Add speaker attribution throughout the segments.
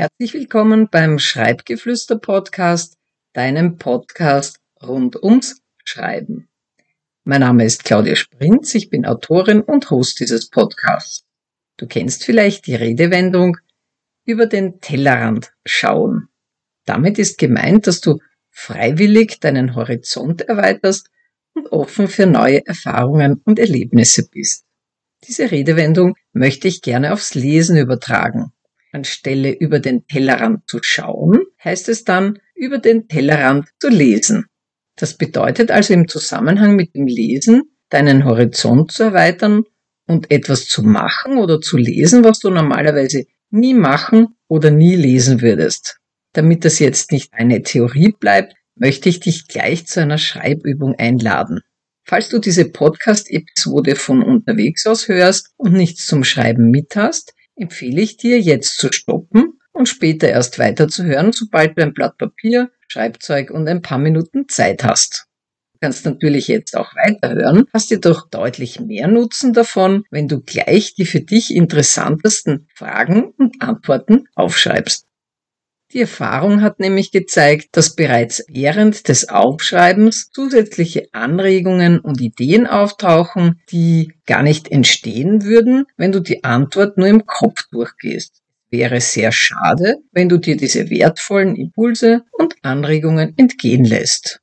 Speaker 1: Herzlich willkommen beim Schreibgeflüster Podcast, deinem Podcast rund ums Schreiben. Mein Name ist Claudia Sprinz, ich bin Autorin und Host dieses Podcasts. Du kennst vielleicht die Redewendung über den Tellerrand schauen. Damit ist gemeint, dass du freiwillig deinen Horizont erweiterst und offen für neue Erfahrungen und Erlebnisse bist. Diese Redewendung möchte ich gerne aufs Lesen übertragen. Anstelle über den Tellerrand zu schauen, heißt es dann über den Tellerrand zu lesen. Das bedeutet also im Zusammenhang mit dem Lesen deinen Horizont zu erweitern und etwas zu machen oder zu lesen, was du normalerweise nie machen oder nie lesen würdest. Damit das jetzt nicht eine Theorie bleibt, möchte ich dich gleich zu einer Schreibübung einladen. Falls du diese Podcast-Episode von unterwegs aus hörst und nichts zum Schreiben mit hast, empfehle ich dir, jetzt zu stoppen und später erst weiterzuhören, sobald du ein Blatt Papier, Schreibzeug und ein paar Minuten Zeit hast. Du kannst natürlich jetzt auch weiterhören, hast jedoch deutlich mehr Nutzen davon, wenn du gleich die für dich interessantesten Fragen und Antworten aufschreibst. Die Erfahrung hat nämlich gezeigt, dass bereits während des Aufschreibens zusätzliche Anregungen und Ideen auftauchen, die gar nicht entstehen würden, wenn du die Antwort nur im Kopf durchgehst. Wäre sehr schade, wenn du dir diese wertvollen Impulse und Anregungen entgehen lässt.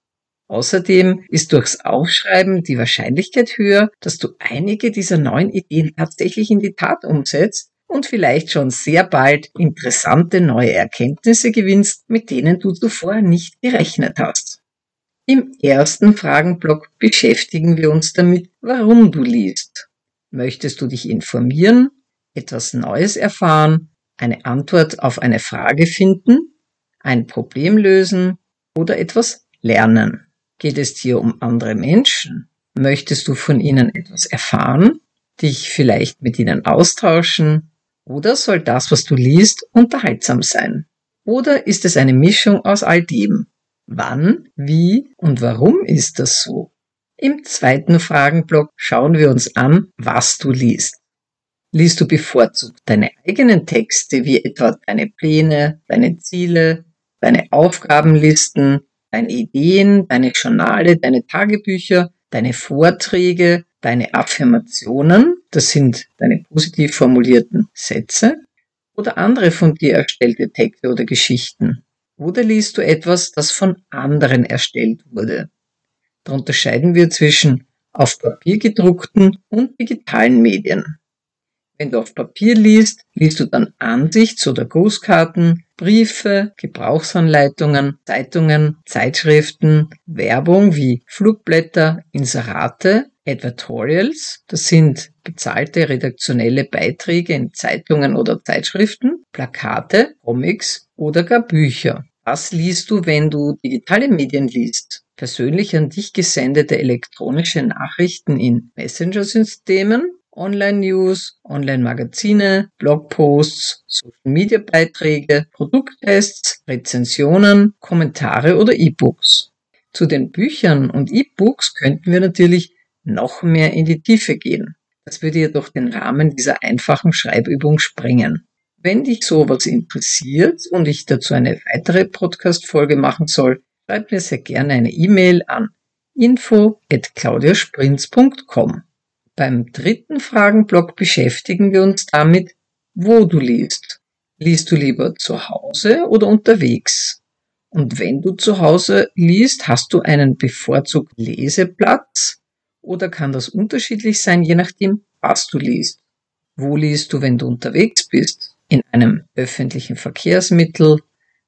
Speaker 1: Außerdem ist durchs Aufschreiben die Wahrscheinlichkeit höher, dass du einige dieser neuen Ideen tatsächlich in die Tat umsetzt und vielleicht schon sehr bald interessante neue Erkenntnisse gewinnst, mit denen du zuvor nicht gerechnet hast. Im ersten Fragenblock beschäftigen wir uns damit, warum du liest. Möchtest du dich informieren, etwas Neues erfahren, eine Antwort auf eine Frage finden, ein Problem lösen oder etwas lernen? Geht es dir um andere Menschen? Möchtest du von ihnen etwas erfahren, dich vielleicht mit ihnen austauschen, oder soll das, was du liest, unterhaltsam sein? Oder ist es eine Mischung aus all dem? Wann, wie und warum ist das so? Im zweiten Fragenblock schauen wir uns an, was du liest. Liest du bevorzugt deine eigenen Texte, wie etwa deine Pläne, deine Ziele, deine Aufgabenlisten, deine Ideen, deine Journale, deine Tagebücher, deine Vorträge, deine Affirmationen, das sind deine positiv formulierten Sätze, oder andere von dir erstellte Texte oder Geschichten. Oder liest du etwas, das von anderen erstellt wurde. Da unterscheiden wir zwischen auf Papier gedruckten und digitalen Medien. Wenn du auf Papier liest, liest du dann Ansichts- oder Grußkarten, Briefe, Gebrauchsanleitungen, Zeitungen, Zeitschriften, Werbung wie Flugblätter, Inserate, Advertorials, das sind bezahlte redaktionelle Beiträge in Zeitungen oder Zeitschriften, Plakate, Comics oder gar Bücher. Was liest du, wenn du digitale Medien liest? Persönlich an dich gesendete elektronische Nachrichten in Messenger-Systemen Online-News, Online-Magazine, Blogposts, Social-Media-Beiträge, Produkttests, Rezensionen, Kommentare oder E-Books. Zu den Büchern und E-Books könnten wir natürlich noch mehr in die Tiefe gehen. Das würde jedoch den Rahmen dieser einfachen Schreibübung sprengen. Wenn dich sowas interessiert und ich dazu eine weitere Podcast-Folge machen soll, schreib mir sehr gerne eine E-Mail an info at claudiasprinz.com. Beim dritten Fragenblock beschäftigen wir uns damit, wo du liest. Liest du lieber zu Hause oder unterwegs? Und wenn du zu Hause liest, hast du einen bevorzugten Leseplatz? Oder kann das unterschiedlich sein, je nachdem, was du liest? Wo liest du, wenn du unterwegs bist? In einem öffentlichen Verkehrsmittel,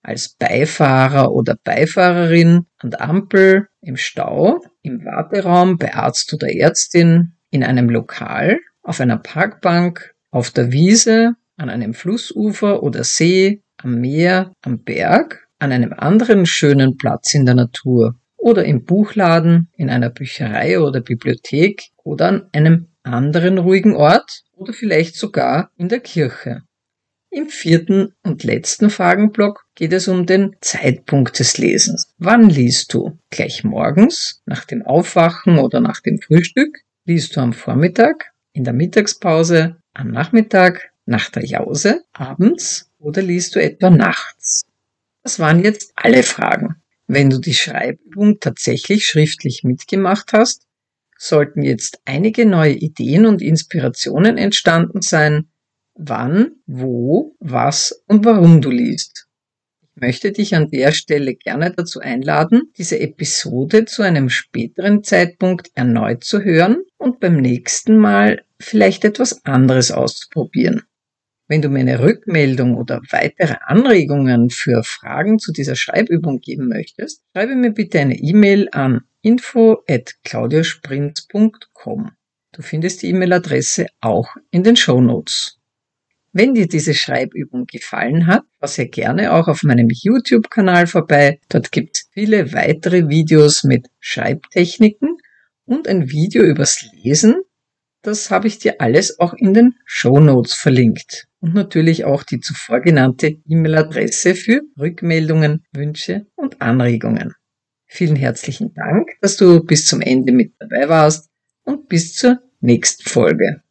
Speaker 1: als Beifahrer oder Beifahrerin, an der Ampel, im Stau, im Warteraum, bei Arzt oder Ärztin, in einem Lokal, auf einer Parkbank, auf der Wiese, an einem Flussufer oder See, am Meer, am Berg, an einem anderen schönen Platz in der Natur oder im Buchladen, in einer Bücherei oder Bibliothek oder an einem anderen ruhigen Ort oder vielleicht sogar in der Kirche. Im vierten und letzten Fragenblock geht es um den Zeitpunkt des Lesens. Wann liest du? Gleich morgens, nach dem Aufwachen oder nach dem Frühstück? Liest du am Vormittag, in der Mittagspause, am Nachmittag, nach der Jause, abends oder liest du etwa nachts? Das waren jetzt alle Fragen. Wenn du die Schreibübung tatsächlich schriftlich mitgemacht hast, sollten jetzt einige neue Ideen und Inspirationen entstanden sein, wann, wo, was und warum du liest. Ich möchte dich an der Stelle gerne dazu einladen, diese Episode zu einem späteren Zeitpunkt erneut zu hören und beim nächsten Mal vielleicht etwas anderes auszuprobieren. Wenn du mir eine Rückmeldung oder weitere Anregungen für Fragen zu dieser Schreibübung geben möchtest, schreibe mir bitte eine E-Mail an info@claudiasprint.com. Du findest die E-Mail-Adresse auch in den Show Notes. Wenn dir diese Schreibübung gefallen hat, schau sehr gerne auch auf meinem YouTube-Kanal vorbei. Dort gibt es viele weitere Videos mit Schreibtechniken und ein Video übers Lesen. Das habe ich dir alles auch in den Show Notes verlinkt und natürlich auch die zuvor genannte E-Mail-Adresse für Rückmeldungen, Wünsche und Anregungen. Vielen herzlichen Dank, dass du bis zum Ende mit dabei warst und bis zur nächsten Folge.